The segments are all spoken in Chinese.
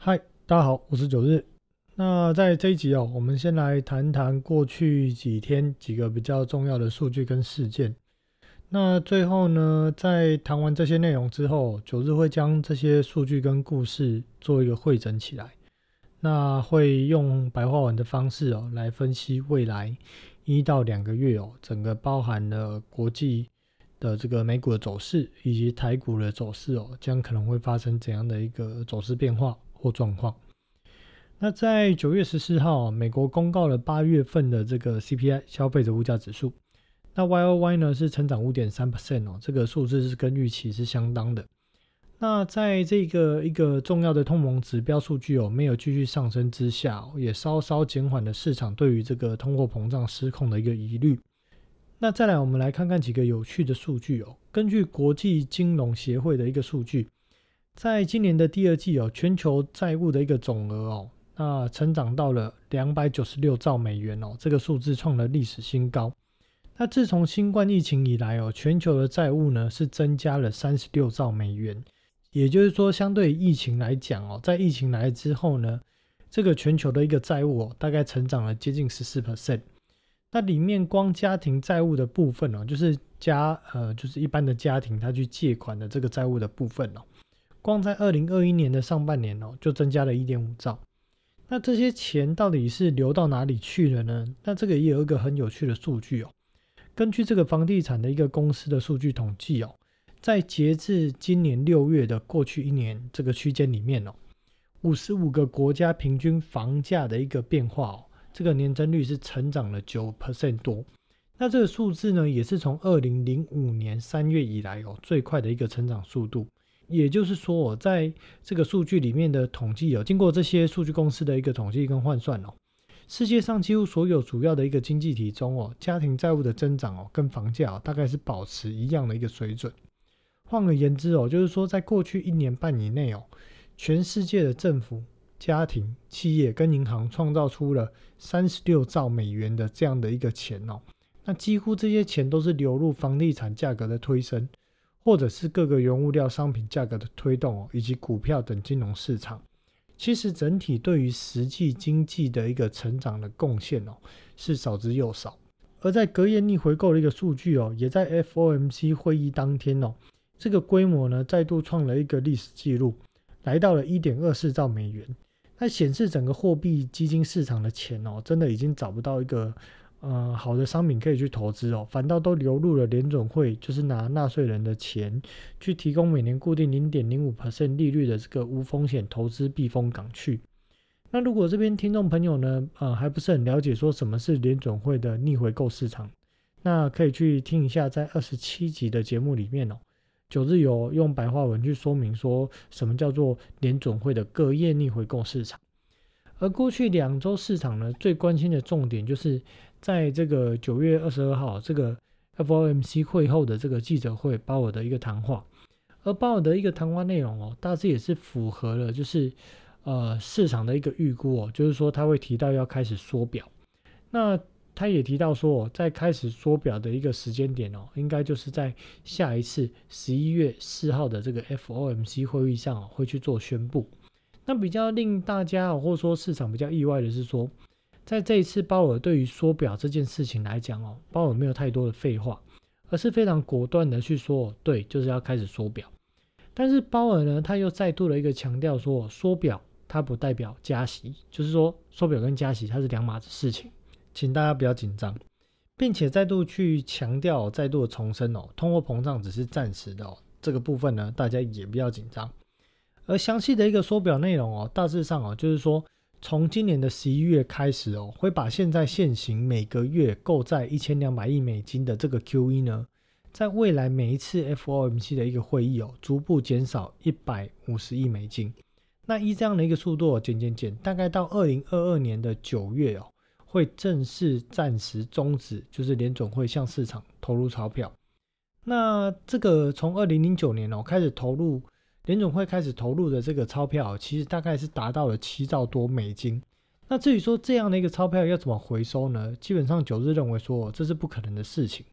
嗨，大家好，我是九日。那在这一集哦，我们先来谈谈过去几天几个比较重要的数据跟事件。那最后呢，在谈完这些内容之后，九日会将这些数据跟故事做一个汇整起来。那会用白话文的方式哦，来分析未来一到两个月哦，整个包含了国际的这个美股的走势以及台股的走势哦，将可能会发生怎样的一个走势变化。或状况。那在九月十四号，美国公告了八月份的这个 CPI 消费者物价指数。那 YoY 呢是成长五点三 percent 哦，这个数字是跟预期是相当的。那在这个一个重要的通膨指标数据哦没有继续上升之下，也稍稍减缓了市场对于这个通货膨胀失控的一个疑虑。那再来，我们来看看几个有趣的数据哦。根据国际金融协会的一个数据。在今年的第二季哦，全球债务的一个总额哦，那成长到了两百九十六兆美元哦，这个数字创了历史新高。那自从新冠疫情以来哦，全球的债务呢是增加了三十六兆美元，也就是说，相对疫情来讲哦，在疫情来之后呢，这个全球的一个债务哦，大概成长了接近十四 percent。那里面光家庭债务的部分哦，就是家呃，就是一般的家庭他去借款的这个债务的部分哦。光在二零二一年的上半年哦，就增加了一点五兆。那这些钱到底是流到哪里去了呢？那这个也有一个很有趣的数据哦。根据这个房地产的一个公司的数据统计哦，在截至今年六月的过去一年这个区间里面哦，五十五个国家平均房价的一个变化哦，这个年增率是成长了九 percent 多。那这个数字呢，也是从二零零五年三月以来哦最快的一个成长速度。也就是说，我在这个数据里面的统计哦，经过这些数据公司的一个统计跟换算哦，世界上几乎所有主要的一个经济体中哦，家庭债务的增长哦，跟房价大概是保持一样的一个水准。换而言之哦，就是说，在过去一年半以内哦，全世界的政府、家庭、企业跟银行创造出了三十六兆美元的这样的一个钱哦，那几乎这些钱都是流入房地产价格的推升。或者是各个原物料商品价格的推动哦，以及股票等金融市场，其实整体对于实际经济的一个成长的贡献哦，是少之又少。而在隔夜逆回购的一个数据哦，也在 FOMC 会议当天哦，这个规模呢再度创了一个历史记录，来到了一点二四兆美元。那显示整个货币基金市场的钱哦，真的已经找不到一个。呃，好的商品可以去投资哦，反倒都流入了联准会，就是拿纳税人的钱去提供每年固定零点零五 percent 利率的这个无风险投资避风港去。那如果这边听众朋友呢，呃，还不是很了解说什么是联准会的逆回购市场，那可以去听一下在二十七集的节目里面哦，九日有用白话文去说明说什么叫做联准会的隔夜逆回购市场。而过去两周市场呢，最关心的重点就是。在这个九月二十二号，这个 FOMC 会后的这个记者会，鲍尔的一个谈话，而鲍尔的一个谈话内容哦，大致也是符合了，就是呃市场的一个预估哦，就是说他会提到要开始缩表，那他也提到说，在开始缩表的一个时间点哦，应该就是在下一次十一月四号的这个 FOMC 会议上会去做宣布。那比较令大家或者说市场比较意外的是说。在这一次，鲍尔对于缩表这件事情来讲哦，鲍尔没有太多的废话，而是非常果断的去说，对，就是要开始缩表。但是鲍尔呢，他又再度的一个强调说，缩表它不代表加息，就是说缩表跟加息它是两码子事情，请大家不要紧张，并且再度去强调，再度的重申哦，通货膨胀只是暂时的哦，这个部分呢，大家也不要紧张。而详细的一个缩表内容哦，大致上哦，就是说。从今年的十一月开始哦，会把现在现行每个月购债一千两百亿美金的这个 QE 呢，在未来每一次 FOMC 的一个会议哦，逐步减少一百五十亿美金。那依这样的一个速度减减减，大概到二零二二年的九月哦，会正式暂时终止，就是联总会向市场投入钞票。那这个从二零零九年哦开始投入。联总会开始投入的这个钞票，其实大概是达到了七兆多美金。那至于说这样的一个钞票要怎么回收呢？基本上九日认为说这是不可能的事情，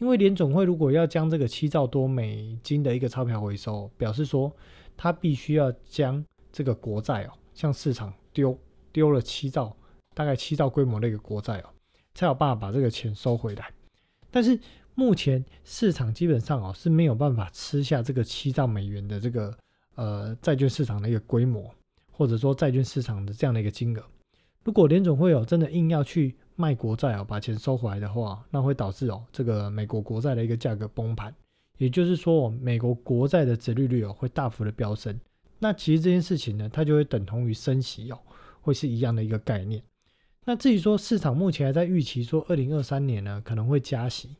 因为联总会如果要将这个七兆多美金的一个钞票回收，表示说他必须要将这个国债哦，向市场丢丢了七兆，大概七兆规模的一个国债哦，才有办法把这个钱收回来。但是目前市场基本上哦是没有办法吃下这个七兆美元的这个呃债券市场的一个规模，或者说债券市场的这样的一个金额。如果联总会有真的硬要去卖国债哦，把钱收回来的话，那会导致哦这个美国国债的一个价格崩盘。也就是说，美国国债的殖利率哦会大幅的飙升。那其实这件事情呢，它就会等同于升息哦，会是一样的一个概念。那至于说市场目前还在预期说二零二三年呢可能会加息，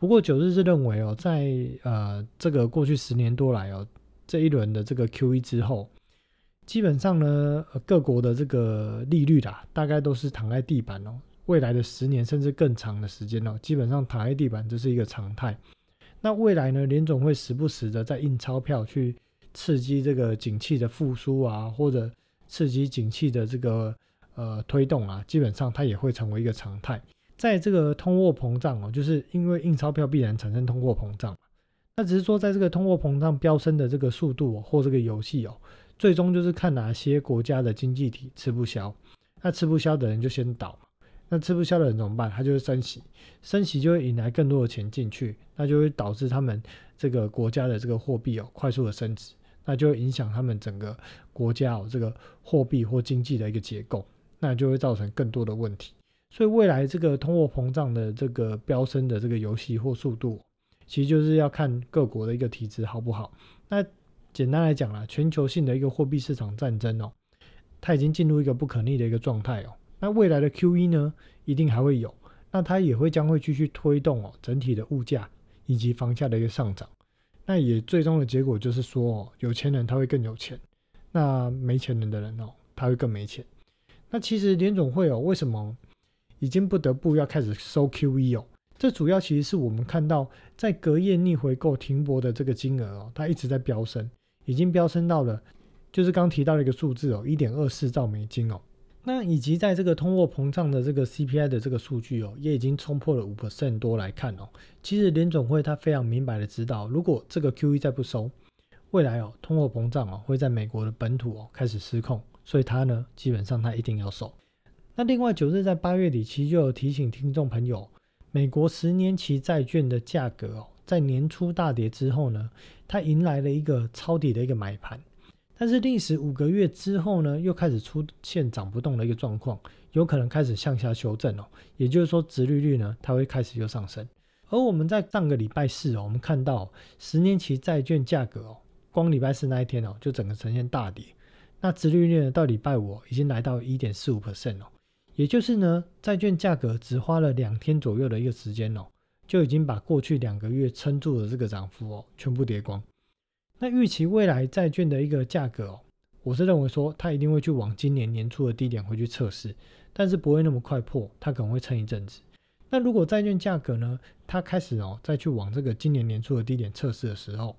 不过九日是认为哦，在呃这个过去十年多来哦这一轮的这个 Q E 之后，基本上呢各国的这个利率啦，大概都是躺在地板哦，未来的十年甚至更长的时间哦，基本上躺在地板这是一个常态。那未来呢，联总会时不时的在印钞票去刺激这个景气的复苏啊，或者刺激景气的这个。呃，推动啊，基本上它也会成为一个常态。在这个通货膨胀哦，就是因为印钞票必然产生通货膨胀嘛那只是说，在这个通货膨胀飙升的这个速度或这个游戏哦，最终就是看哪些国家的经济体吃不消。那吃不消的人就先倒嘛。那吃不消的人怎么办？他就会升息，升息就会引来更多的钱进去，那就会导致他们这个国家的这个货币哦快速的升值，那就会影响他们整个国家哦这个货币或经济的一个结构。那就会造成更多的问题，所以未来这个通货膨胀的这个飙升的这个游戏或速度，其实就是要看各国的一个体质好不好。那简单来讲啦，全球性的一个货币市场战争哦，它已经进入一个不可逆的一个状态哦。那未来的 Q E 呢，一定还会有，那它也会将会继续推动哦整体的物价以及房价的一个上涨。那也最终的结果就是说哦，有钱人他会更有钱，那没钱人的人哦，他会更没钱。那其实联总会哦，为什么已经不得不要开始收 QE 哦？这主要其实是我们看到在隔夜逆回购停泊的这个金额哦，它一直在飙升，已经飙升到了就是刚提到的一个数字哦，一点二四兆美金哦。那以及在这个通货膨胀的这个 CPI 的这个数据哦，也已经冲破了五%多来看哦。其实联总会他非常明白的知道，如果这个 QE 再不收，未来哦通货膨胀哦会在美国的本土哦开始失控。所以它呢，基本上它一定要收。那另外九日在八月底其实就有提醒听众朋友，美国十年期债券的价格哦，在年初大跌之后呢，它迎来了一个抄底的一个买盘，但是历时五个月之后呢，又开始出现涨不动的一个状况，有可能开始向下修正哦。也就是说，殖利率呢，它会开始又上升。而我们在上个礼拜四哦，我们看到十年期债券价格哦，光礼拜四那一天哦，就整个呈现大跌。那殖利率呢？到礼拜五已经来到一点四五 percent 哦，也就是呢，债券价格只花了两天左右的一个时间哦，就已经把过去两个月撑住的这个涨幅哦，全部跌光。那预期未来债券的一个价格哦，我是认为说它一定会去往今年年初的低点回去测试，但是不会那么快破，它可能会撑一阵子。那如果债券价格呢，它开始哦再去往这个今年年初的低点测试的时候，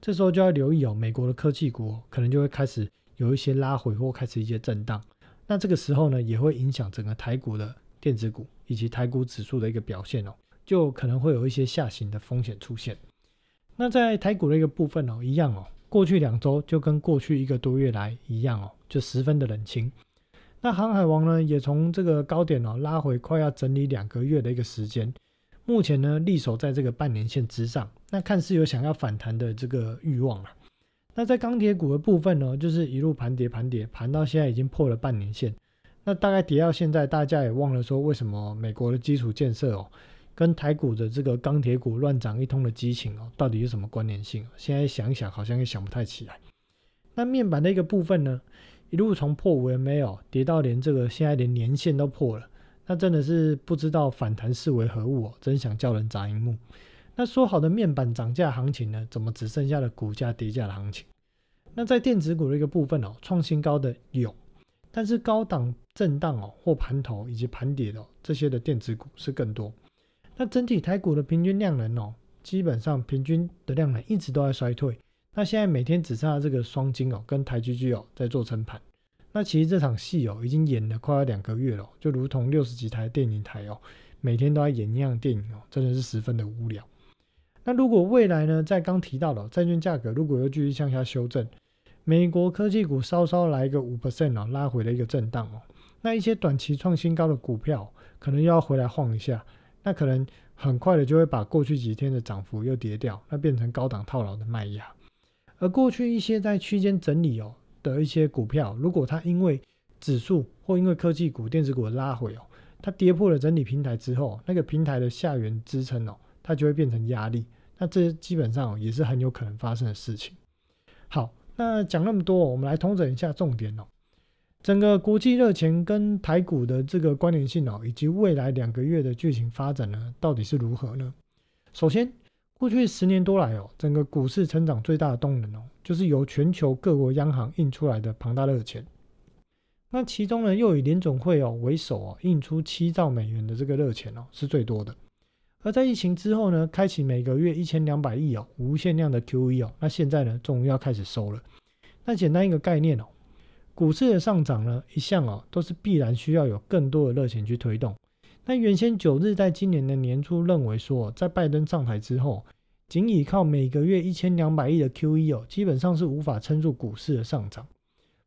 这时候就要留意哦，美国的科技股可能就会开始。有一些拉回或开始一些震荡，那这个时候呢，也会影响整个台股的电子股以及台股指数的一个表现哦，就可能会有一些下行的风险出现。那在台股的一个部分哦，一样哦，过去两周就跟过去一个多月来一样哦，就十分的冷清。那航海王呢，也从这个高点哦拉回，快要整理两个月的一个时间，目前呢，立守在这个半年线之上，那看似有想要反弹的这个欲望了。那在钢铁股的部分呢，就是一路盘跌盘跌，盘到现在已经破了半年线。那大概跌到现在，大家也忘了说为什么美国的基础建设哦，跟台股的这个钢铁股乱涨一通的激情哦，到底有什么关联性？现在想一想，好像也想不太起来。那面板的一个部分呢，一路从破五 M A 哦，跌到连这个现在连年线都破了，那真的是不知道反弹是为何物哦，真想叫人砸荧幕。那说好的面板涨价行情呢？怎么只剩下了股价跌价的行情？那在电子股的一个部分哦，创新高的有，但是高档震荡哦或盘头以及盘跌的这些的电子股是更多。那整体台股的平均量能哦，基本上平均的量能一直都在衰退。那现在每天只剩下这个双金哦跟台积 G 哦在做撑盘。那其实这场戏哦已经演了快要两个月了，就如同六十几台电影台哦，每天都在演一样电影哦，真的是十分的无聊。那如果未来呢，在刚提到的债券价格如果又继续向下修正，美国科技股稍稍来一个五 percent 哦，拉回了一个震荡哦。那一些短期创新高的股票，可能又要回来晃一下，那可能很快的就会把过去几天的涨幅又跌掉，那变成高档套牢的卖压。而过去一些在区间整理哦的一些股票，如果它因为指数或因为科技股、电子股的拉回哦，它跌破了整理平台之后，那个平台的下缘支撑哦，它就会变成压力。那这基本上也是很有可能发生的事情。好，那讲那么多，我们来通整一下重点哦。整个国际热钱跟台股的这个关联性哦，以及未来两个月的剧情发展呢，到底是如何呢？首先，过去十年多来哦，整个股市成长最大的动能哦，就是由全球各国央行印出来的庞大热钱。那其中呢，又以联总会哦为首哦，印出七兆美元的这个热钱哦，是最多的。而在疫情之后呢，开启每个月一千两百亿哦，无限量的 QE 哦，那现在呢，终于要开始收了。那简单一个概念哦，股市的上涨呢，一向哦都是必然需要有更多的热钱去推动。那原先九日在今年的年初认为说，在拜登上台之后，仅依靠每个月一千两百亿的 QE 哦，基本上是无法撑住股市的上涨。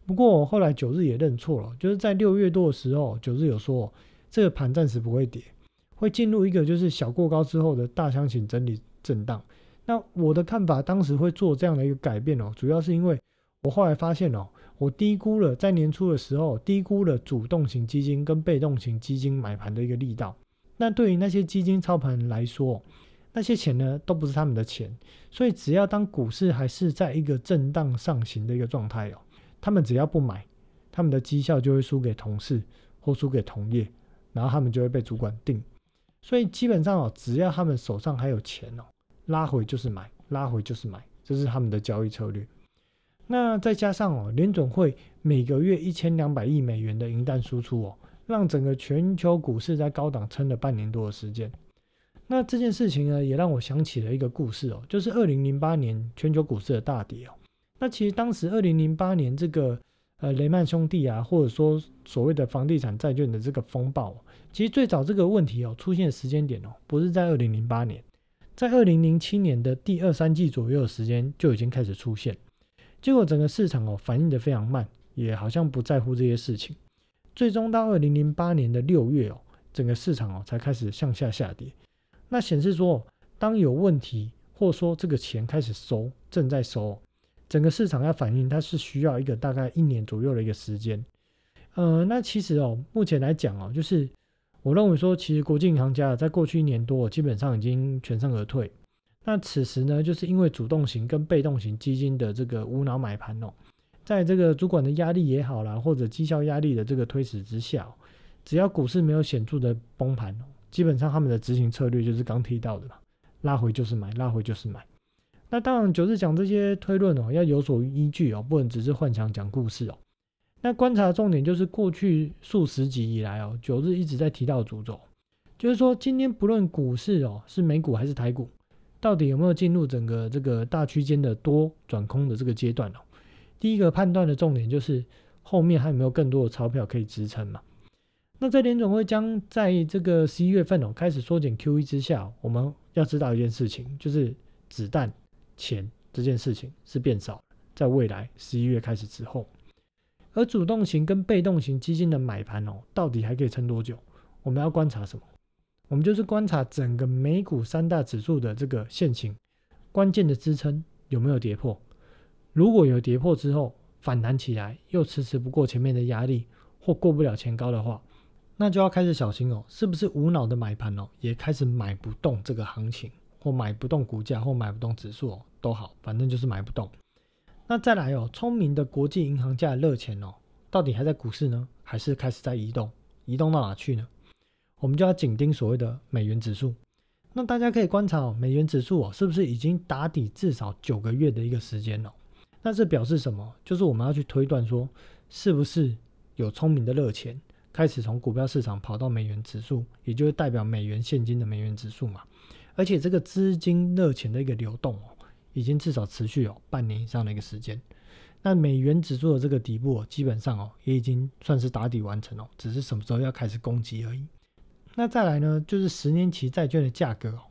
不过后来九日也认错了，就是在六月多的时候，九日有说这个盘暂时不会跌。会进入一个就是小过高之后的大箱型整理震荡。那我的看法，当时会做这样的一个改变哦，主要是因为我后来发现哦，我低估了在年初的时候低估了主动型基金跟被动型基金买盘的一个力道。那对于那些基金操盘来说，那些钱呢都不是他们的钱，所以只要当股市还是在一个震荡上行的一个状态哦，他们只要不买，他们的绩效就会输给同事或输给同业，然后他们就会被主管定。所以基本上哦，只要他们手上还有钱哦，拉回就是买，拉回就是买，这是他们的交易策略。那再加上哦，联准会每个月一千两百亿美元的银弹输出哦，让整个全球股市在高档撑了半年多的时间。那这件事情呢，也让我想起了一个故事哦，就是二零零八年全球股市的大跌哦。那其实当时二零零八年这个。呃，雷曼兄弟啊，或者说所谓的房地产债券的这个风暴，其实最早这个问题哦出现时间点哦，不是在二零零八年，在二零零七年的第二三季左右的时间就已经开始出现。结果整个市场哦反应的非常慢，也好像不在乎这些事情。最终到二零零八年的六月哦，整个市场哦才开始向下下跌。那显示说，当有问题，或说这个钱开始收，正在收。整个市场要反应，它是需要一个大概一年左右的一个时间。呃，那其实哦，目前来讲哦，就是我认为说，其实国际银行家在过去一年多，基本上已经全身而退。那此时呢，就是因为主动型跟被动型基金的这个无脑买盘哦，在这个主管的压力也好啦，或者绩效压力的这个推使之下，只要股市没有显著的崩盘哦，基本上他们的执行策略就是刚提到的嘛，拉回就是买，拉回就是买。那当然，九日讲这些推论哦，要有所依据哦，不能只是幻想讲故事哦。那观察的重点就是过去数十集以来哦，九日一直在提到主轴，就是说今天不论股市哦是美股还是台股，到底有没有进入整个这个大区间的多转空的这个阶段哦？第一个判断的重点就是后面还有没有更多的钞票可以支撑嘛？那在联总会将在这个十一月份哦开始缩减 QE 之下，我们要知道一件事情，就是子弹。钱这件事情是变少了，在未来十一月开始之后，而主动型跟被动型基金的买盘哦，到底还可以撑多久？我们要观察什么？我们就是观察整个美股三大指数的这个线型，关键的支撑有没有跌破？如果有跌破之后反弹起来，又迟迟不过前面的压力，或过不了前高的话，那就要开始小心哦，是不是无脑的买盘哦，也开始买不动这个行情？或买不动股价，或买不动指数哦都好，反正就是买不动。那再来哦，聪明的国际银行家的热钱哦，到底还在股市呢，还是开始在移动？移动到哪去呢？我们就要紧盯所谓的美元指数。那大家可以观察哦，美元指数哦，是不是已经打底至少九个月的一个时间了？那这表示什么？就是我们要去推断说，是不是有聪明的热钱开始从股票市场跑到美元指数，也就是代表美元现金的美元指数嘛？而且这个资金热钱的一个流动哦，已经至少持续有半年以上的一个时间。那美元指数的这个底部哦，基本上哦，也已经算是打底完成哦，只是什么时候要开始攻击而已。那再来呢，就是十年期债券的价格哦，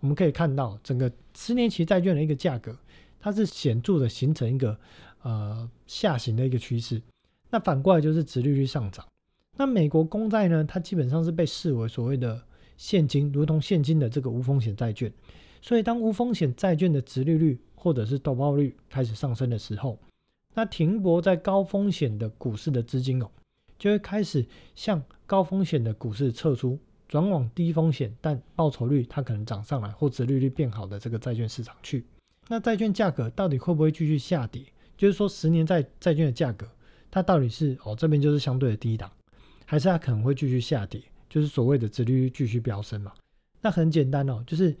我们可以看到整个十年期债券的一个价格，它是显著的形成一个呃下行的一个趋势。那反过来就是殖利率上涨。那美国公债呢，它基本上是被视为所谓的现金，如同现金的这个无风险债券。所以当无风险债券的殖利率或者是投报率开始上升的时候，那停泊在高风险的股市的资金哦，就会开始向高风险的股市撤出，转往低风险但报酬率它可能涨上来或者利率变好的这个债券市场去。那债券价格到底会不会继续下跌？就是说十年债债券的价格，它到底是哦这边就是相对的低档，还是它可能会继续下跌？就是所谓的殖利率继续飙升嘛？那很简单哦，就是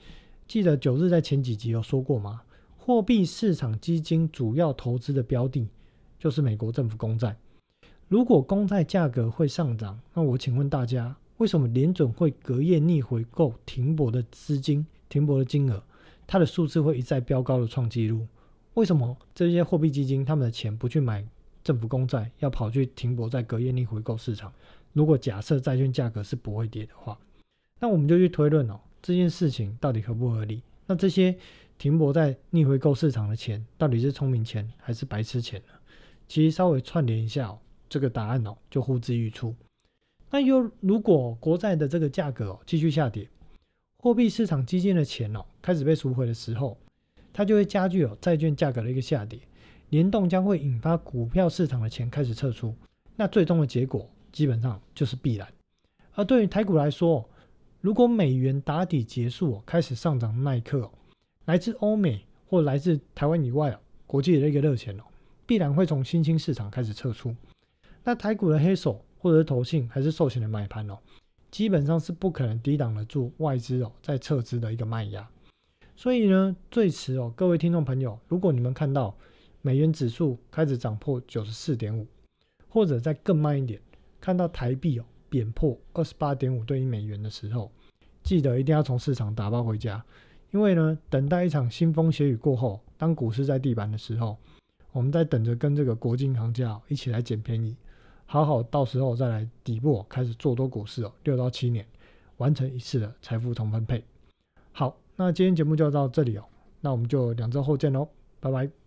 记得九日在前几集有说过吗？货币市场基金主要投资的标的，就是美国政府公债。如果公债价格会上涨，那我请问大家，为什么联准会隔夜逆回购停泊的资金、停泊的金额，它的数字会一再飙高的创纪录？为什么这些货币基金他们的钱不去买政府公债，要跑去停泊在隔夜逆回购市场？如果假设债券价格是不会跌的话，那我们就去推论哦，这件事情到底合不合理？那这些。停泊在逆回购市场的钱，到底是聪明钱还是白痴钱呢？其实稍微串联一下哦，这个答案哦就呼之欲出。那又如果国债的这个价格哦继续下跌，货币市场基金的钱哦开始被赎回的时候，它就会加剧哦债券价格的一个下跌，联动将会引发股票市场的钱开始撤出。那最终的结果基本上就是必然。而对于台股来说，如果美元打底结束，开始上涨的那一刻哦。来自欧美或来自台湾以外啊，国际的一个热钱哦，必然会从新兴市场开始撤出。那台股的黑手或者是投信还是寿险的买盘哦，基本上是不可能抵挡得住外资哦在撤资的一个卖压。所以呢，最迟哦，各位听众朋友，如果你们看到美元指数开始涨破九十四点五，或者再更慢一点，看到台币哦贬破二十八点五对一美元的时候，记得一定要从市场打包回家。因为呢，等待一场腥风血雨过后，当股市在地板的时候，我们在等着跟这个国际行家一起来捡便宜，好好到时候再来底部开始做多股市哦，六到七年完成一次的财富重分配。好，那今天节目就到这里哦，那我们就两周后见喽，拜拜。